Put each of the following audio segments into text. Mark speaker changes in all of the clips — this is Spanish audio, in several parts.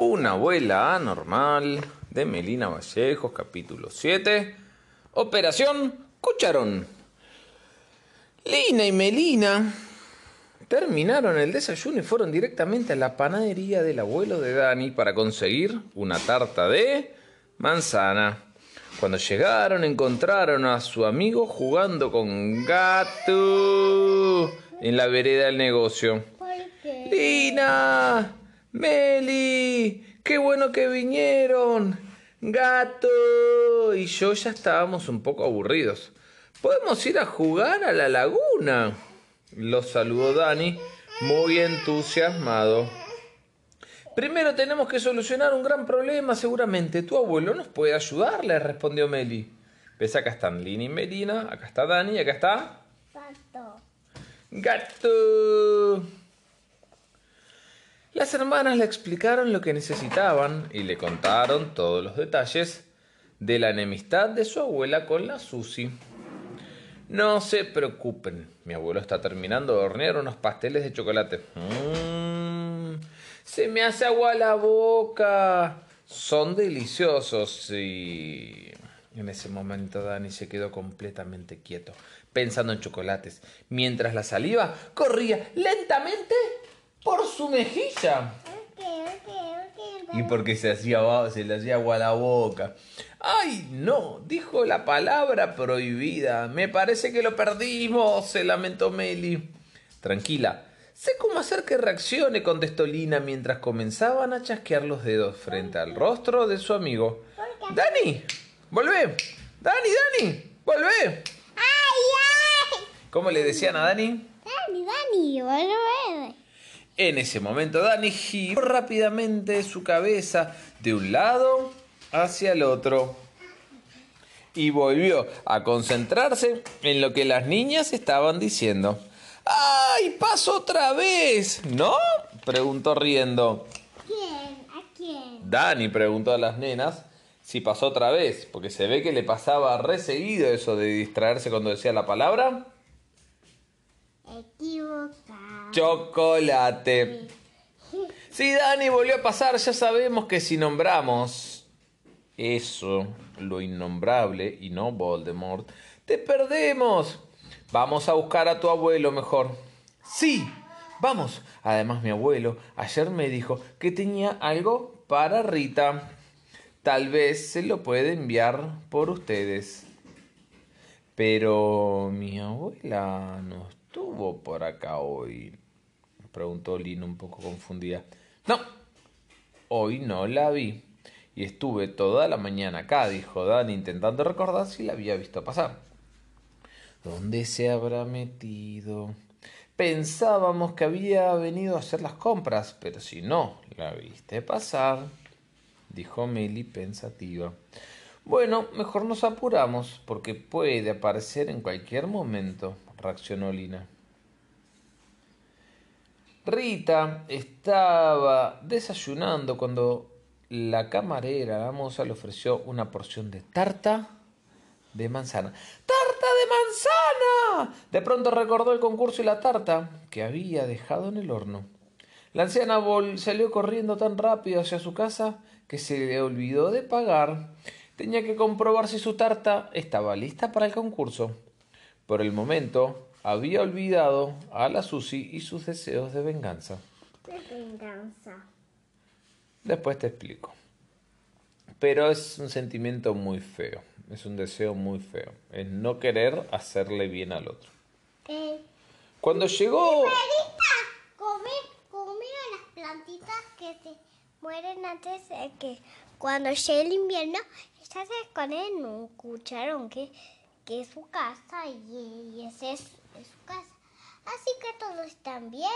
Speaker 1: Una abuela anormal de Melina Vallejos, capítulo 7. Operación Cucharón. Lina y Melina terminaron el desayuno y fueron directamente a la panadería del abuelo de Dani para conseguir una tarta de manzana. Cuando llegaron encontraron a su amigo jugando con gato en la vereda del negocio. Lina, Meli, qué bueno que vinieron. Gato y yo ya estábamos un poco aburridos. ¿Podemos ir a jugar a la laguna? Los saludó Dani, muy entusiasmado. Primero tenemos que solucionar un gran problema, seguramente. Tu abuelo nos puede ayudar, le respondió Meli. ¿Ves? Acá están Lina y Melina, acá está Dani y acá está
Speaker 2: Pato.
Speaker 1: Gato. Las hermanas le explicaron lo que necesitaban y le contaron todos los detalles de la enemistad de su abuela con la Susi. No se preocupen, mi abuelo está terminando de hornear unos pasteles de chocolate. Mm, se me hace agua la boca. Son deliciosos y... En ese momento Dani se quedó completamente quieto, pensando en chocolates, mientras la saliva corría lentamente por su mejilla.
Speaker 2: Ok, ok, ok.
Speaker 1: Y porque se, hacía, se le hacía agua a la boca. ¡Ay, no! Dijo la palabra prohibida. Me parece que lo perdimos, se lamentó Meli. Tranquila. Sé cómo hacer que reaccione, contestó Lina mientras comenzaban a chasquear los dedos frente al rostro de su amigo. ¡Dani! ¡Volvé! ¡Dani, Dani! ¡Volvé!
Speaker 2: ¡Ay, ay!
Speaker 1: ¿Cómo le decían a Dani?
Speaker 2: Dani, Dani, vuelve.
Speaker 1: En ese momento Dani giró rápidamente su cabeza de un lado hacia el otro y volvió a concentrarse en lo que las niñas estaban diciendo. ¡Ay, pasó otra vez! ¿No? preguntó riendo.
Speaker 2: ¿Quién? ¿A quién?
Speaker 1: Dani preguntó a las nenas si pasó otra vez, porque se ve que le pasaba reseguido eso de distraerse cuando decía la palabra
Speaker 2: Equivocado.
Speaker 1: Chocolate. Si Dani volvió a pasar, ya sabemos que si nombramos eso, lo innombrable y no Voldemort, te perdemos. Vamos a buscar a tu abuelo mejor. Sí, vamos. Además, mi abuelo ayer me dijo que tenía algo para Rita. Tal vez se lo puede enviar por ustedes. Pero mi abuela no estuvo por acá hoy, preguntó Lina un poco confundida. No, hoy no la vi. Y estuve toda la mañana acá, dijo Dani, intentando recordar si la había visto pasar. ¿Dónde se habrá metido? Pensábamos que había venido a hacer las compras, pero si no, la viste pasar, dijo Meli pensativa. Bueno, mejor nos apuramos, porque puede aparecer en cualquier momento, reaccionó Lina. Rita estaba desayunando cuando la camarera, la moza, le ofreció una porción de tarta de manzana. ¡Tarta de manzana! De pronto recordó el concurso y la tarta que había dejado en el horno. La anciana vol salió corriendo tan rápido hacia su casa que se le olvidó de pagar. Tenía que comprobar si su tarta estaba lista para el concurso. Por el momento, había olvidado a la Susi y sus deseos de venganza.
Speaker 2: De venganza.
Speaker 1: Después te explico. Pero es un sentimiento muy feo. Es un deseo muy feo. Es no querer hacerle bien al otro.
Speaker 2: Eh,
Speaker 1: Cuando llegó...
Speaker 2: Comer, comer a las plantitas que se mueren antes de que cuando llegue el invierno, ellas se esconden en un cucharón que, que es su casa y, y ese es, es su casa. Así que todos están bien.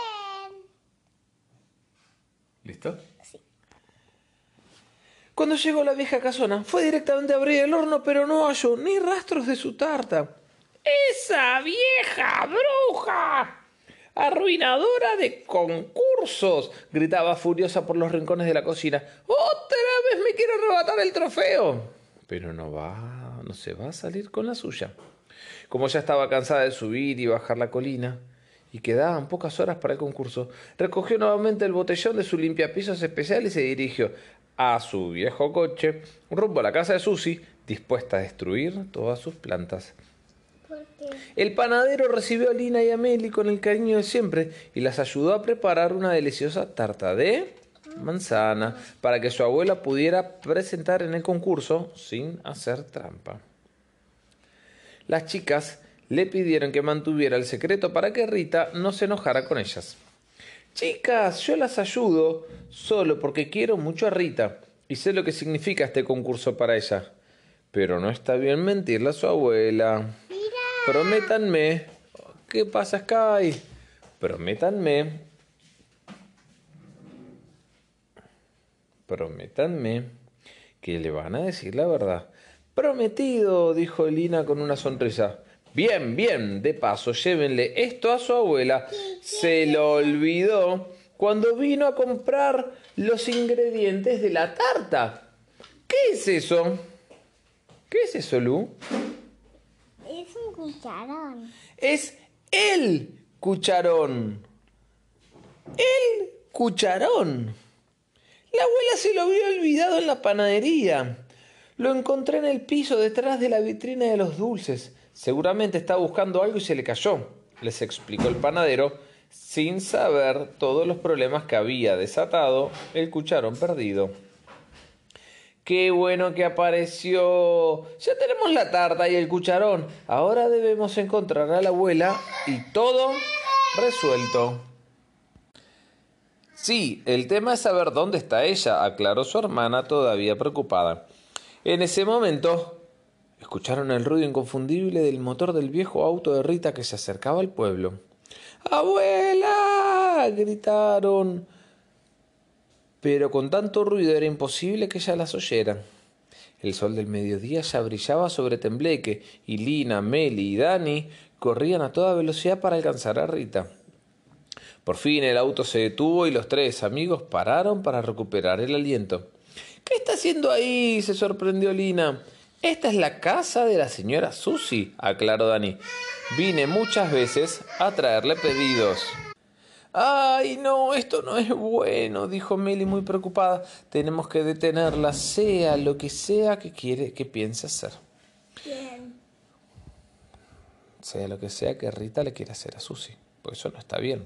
Speaker 1: ¿Listo?
Speaker 2: Sí.
Speaker 1: Cuando llegó la vieja casona, fue directamente a abrir el horno, pero no halló ni rastros de su tarta. ¡Esa vieja bruja! ¡Arruinadora de concursos! gritaba furiosa por los rincones de la cocina. ¡Otra vez me quiere arrebatar el trofeo! Pero no va, no se va a salir con la suya. Como ya estaba cansada de subir y bajar la colina, y quedaban pocas horas para el concurso, recogió nuevamente el botellón de su limpiapisos especial y se dirigió a su viejo coche rumbo a la casa de Susi, dispuesta a destruir todas sus plantas. El panadero recibió a Lina y a Meli con el cariño de siempre y las ayudó a preparar una deliciosa tarta de manzana para que su abuela pudiera presentar en el concurso sin hacer trampa. Las chicas le pidieron que mantuviera el secreto para que Rita no se enojara con ellas. Chicas, yo las ayudo solo porque quiero mucho a Rita y sé lo que significa este concurso para ella. Pero no está bien mentirle a su abuela. Prométanme. ¿Qué pasa, Sky? Prométanme. Prométanme que le van a decir la verdad. Prometido, dijo Elina con una sonrisa. Bien, bien, de paso, llévenle esto a su abuela. Se lo olvidó cuando vino a comprar los ingredientes de la tarta. ¿Qué es eso? ¿Qué es eso, Lu?
Speaker 2: Es un cucharón.
Speaker 1: Es el cucharón. El cucharón. La abuela se lo había olvidado en la panadería. Lo encontré en el piso detrás de la vitrina de los dulces. Seguramente estaba buscando algo y se le cayó, les explicó el panadero, sin saber todos los problemas que había desatado el cucharón perdido. Qué bueno que apareció. Ya tenemos la tarta y el cucharón. Ahora debemos encontrar a la abuela y todo resuelto. Sí, el tema es saber dónde está ella, aclaró su hermana todavía preocupada. En ese momento, escucharon el ruido inconfundible del motor del viejo auto de Rita que se acercaba al pueblo. ¡Abuela! gritaron. Pero con tanto ruido era imposible que ella las oyera. El sol del mediodía ya brillaba sobre Tembleque y Lina, Meli y Dani corrían a toda velocidad para alcanzar a Rita. Por fin el auto se detuvo y los tres amigos pararon para recuperar el aliento. ¿Qué está haciendo ahí? se sorprendió Lina. Esta es la casa de la señora Susi, aclaró Dani. Vine muchas veces a traerle pedidos. Ay, no, esto no es bueno, dijo Meli muy preocupada. Tenemos que detenerla, sea lo que sea que quiere, que piense hacer.
Speaker 2: Bien.
Speaker 1: Sea lo que sea que Rita le quiera hacer a Susi, porque eso no está bien.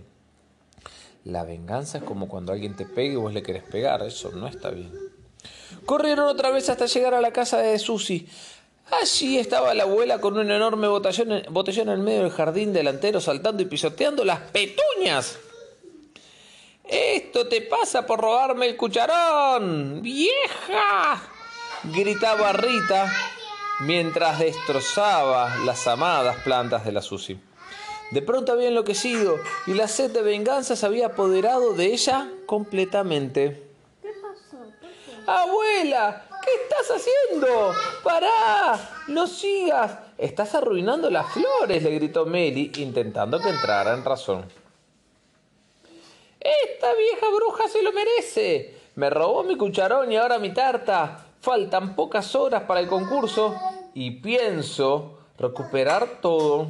Speaker 1: La venganza es como cuando alguien te pega y vos le querés pegar, eso no está bien. Corrieron otra vez hasta llegar a la casa de Susi. Allí estaba la abuela con un enorme botellón, botellón en medio del jardín delantero, saltando y pisoteando las petuñas. Esto te pasa por robarme el cucharón, vieja, gritaba Rita mientras destrozaba las amadas plantas de la Susi. De pronto había enloquecido y la sed de venganza se había apoderado de ella completamente.
Speaker 2: ¿Qué pasó? ¿Qué fue?
Speaker 1: Abuela, ¿qué estás haciendo? ¡Pará! ¡No sigas! Estás arruinando las flores, le gritó Meli, intentando que entrara en razón. Esta vieja bruja se lo merece. Me robó mi cucharón y ahora mi tarta. Faltan pocas horas para el concurso y pienso recuperar todo.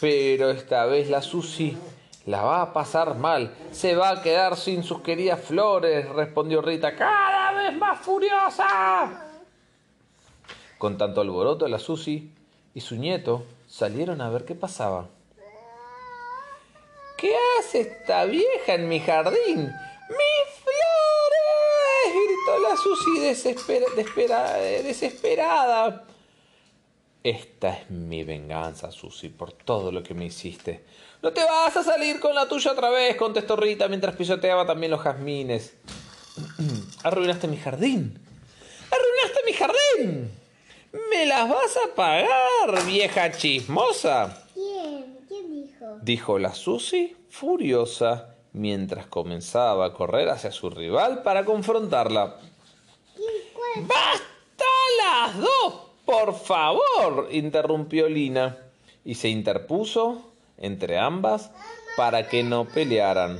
Speaker 1: Pero esta vez la Susi la va a pasar mal. Se va a quedar sin sus queridas flores, respondió Rita, cada vez más furiosa. Con tanto alboroto, la Susi y su nieto salieron a ver qué pasaba. ¿Qué hace esta vieja en mi jardín? ¡Mis flores! gritó la Susi despera- desesperada. Esta es mi venganza, Susi, por todo lo que me hiciste. No te vas a salir con la tuya otra vez, contestó Rita mientras pisoteaba también los jazmines. Arruinaste mi jardín. Arruinaste mi jardín. ¿Me las vas a pagar, vieja chismosa?
Speaker 2: ¿Quién? ¿Quién dijo?
Speaker 1: dijo la Susi furiosa mientras comenzaba a correr hacia su rival para confrontarla.
Speaker 2: ¿Quién? ¿Cuál?
Speaker 1: ¡Basta las dos! Por favor, interrumpió Lina y se interpuso entre ambas para que no pelearan.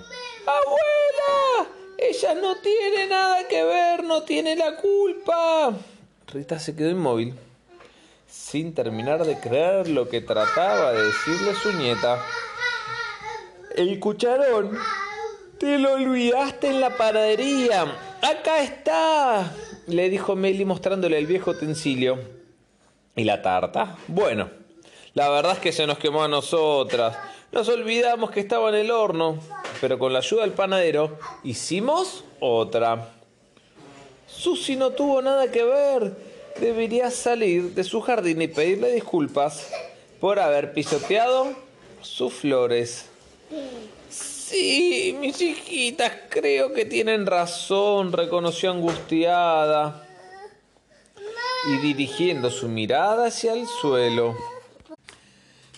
Speaker 1: ¡Abuela! Ella no tiene nada que ver, no tiene la culpa. Rita se quedó inmóvil, sin terminar de creer lo que trataba de decirle su nieta. el cucharón. Te lo olvidaste en la panadería. Acá está, le dijo Meli mostrándole el viejo utensilio. ¿Y la tarta? Bueno, la verdad es que se nos quemó a nosotras. Nos olvidamos que estaba en el horno, pero con la ayuda del panadero hicimos otra. Susi no tuvo nada que ver. Debería salir de su jardín y pedirle disculpas por haber pisoteado sus flores. Sí, mis hijitas creo que tienen razón, reconoció angustiada y dirigiendo su mirada hacia el suelo.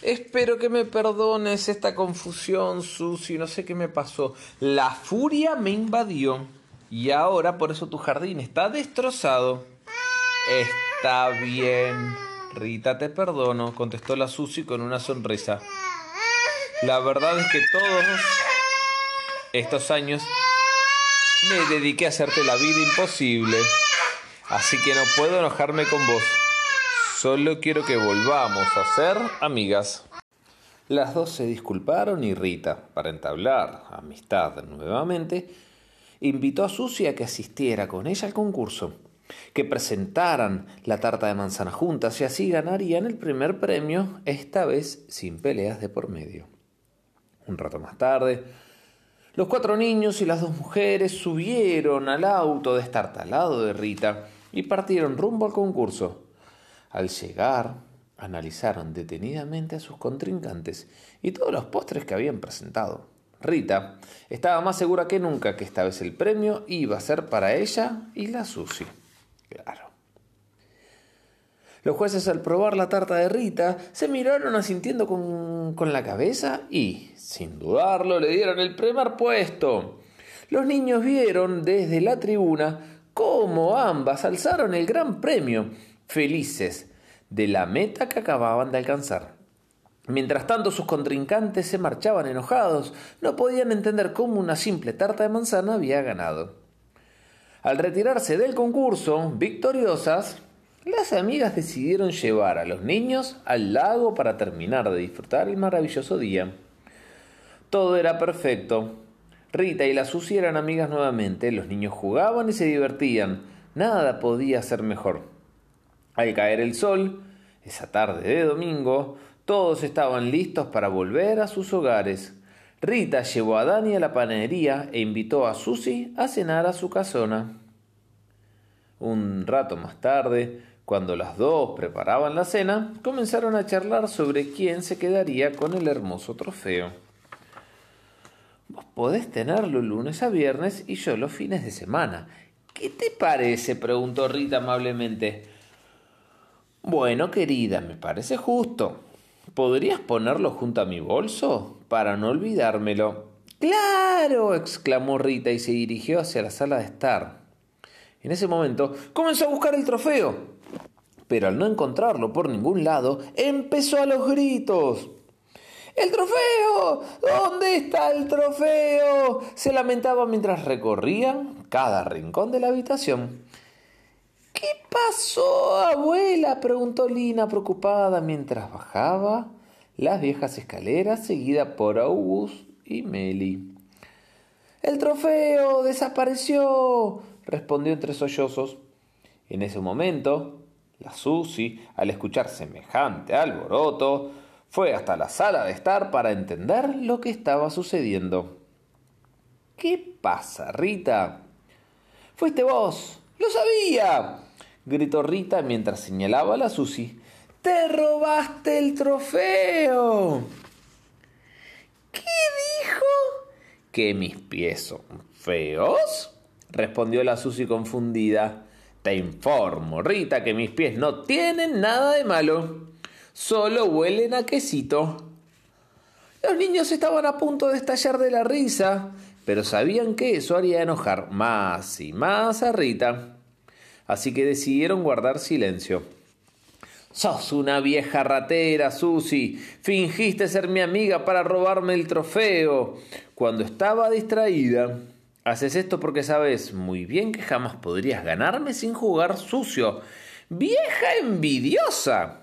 Speaker 1: Espero que me perdones esta confusión, Susi. No sé qué me pasó. La furia me invadió. Y ahora por eso tu jardín está destrozado. Está bien. Rita, te perdono, contestó la Susi con una sonrisa. La verdad es que todos estos años me dediqué a hacerte la vida imposible. Así que no puedo enojarme con vos. Solo quiero que volvamos a ser amigas. Las dos se disculparon y Rita, para entablar amistad nuevamente, invitó a Susi a que asistiera con ella al concurso, que presentaran la tarta de manzana juntas y así ganarían el primer premio, esta vez sin peleas de por medio. Un rato más tarde, los cuatro niños y las dos mujeres subieron al auto destartalado de Rita y partieron rumbo al concurso. Al llegar, analizaron detenidamente a sus contrincantes y todos los postres que habían presentado. Rita estaba más segura que nunca que esta vez el premio iba a ser para ella y la Susi. Claro. Los jueces al probar la tarta de Rita se miraron asintiendo con, con la cabeza y, sin dudarlo, le dieron el primer puesto. Los niños vieron desde la tribuna cómo ambas alzaron el gran premio, felices de la meta que acababan de alcanzar. Mientras tanto sus contrincantes se marchaban enojados, no podían entender cómo una simple tarta de manzana había ganado. Al retirarse del concurso, victoriosas, las amigas decidieron llevar a los niños al lago para terminar de disfrutar el maravilloso día. Todo era perfecto. Rita y la Susi eran amigas nuevamente, los niños jugaban y se divertían. Nada podía ser mejor. Al caer el sol, esa tarde de domingo, todos estaban listos para volver a sus hogares. Rita llevó a Dani a la panadería e invitó a Susi a cenar a su casona. Un rato más tarde, cuando las dos preparaban la cena, comenzaron a charlar sobre quién se quedaría con el hermoso trofeo. Vos podés tenerlo lunes a viernes y yo los fines de semana. ¿Qué te parece? preguntó Rita amablemente. Bueno, querida, me parece justo. ¿Podrías ponerlo junto a mi bolso? Para no olvidármelo. ¡Claro! exclamó Rita y se dirigió hacia la sala de estar. En ese momento comenzó a buscar el trofeo, pero al no encontrarlo por ningún lado, empezó a los gritos. ¡El trofeo! ¿Dónde está el trofeo? se lamentaba mientras recorrían cada rincón de la habitación. ¿Qué pasó, abuela? preguntó Lina preocupada mientras bajaba las viejas escaleras seguida por August y Meli. El trofeo desapareció, respondió entre sollozos. En ese momento, la Susi, al escuchar semejante alboroto, fue hasta la sala de estar para entender lo que estaba sucediendo. ¿Qué pasa, Rita? Fuiste vos. ¡Lo sabía! gritó Rita mientras señalaba a la Susi. ¡Te robaste el trofeo! ¿Qué dijo? ¿Que mis pies son feos? respondió la Susi confundida. Te informo, Rita, que mis pies no tienen nada de malo. Solo huelen a quesito. Los niños estaban a punto de estallar de la risa, pero sabían que eso haría enojar más y más a Rita. Así que decidieron guardar silencio. Sos una vieja ratera, Susi. Fingiste ser mi amiga para robarme el trofeo cuando estaba distraída. Haces esto porque sabes muy bien que jamás podrías ganarme sin jugar sucio. ¡Vieja envidiosa!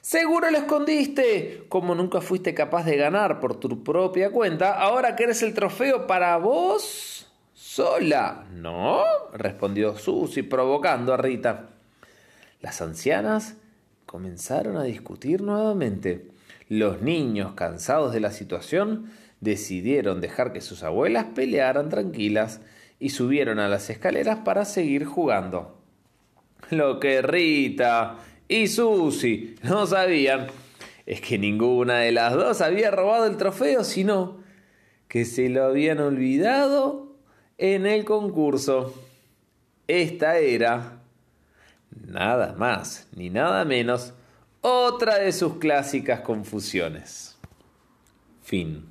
Speaker 1: Seguro lo escondiste. Como nunca fuiste capaz de ganar por tu propia cuenta, ahora querés el trofeo para vos sola. ¿No? respondió Susy, provocando a Rita. Las ancianas comenzaron a discutir nuevamente. Los niños, cansados de la situación, decidieron dejar que sus abuelas pelearan tranquilas y subieron a las escaleras para seguir jugando. Lo que Rita y Susy no sabían es que ninguna de las dos había robado el trofeo, sino que se lo habían olvidado en el concurso. Esta era, nada más ni nada menos, otra de sus clásicas confusiones. Fin.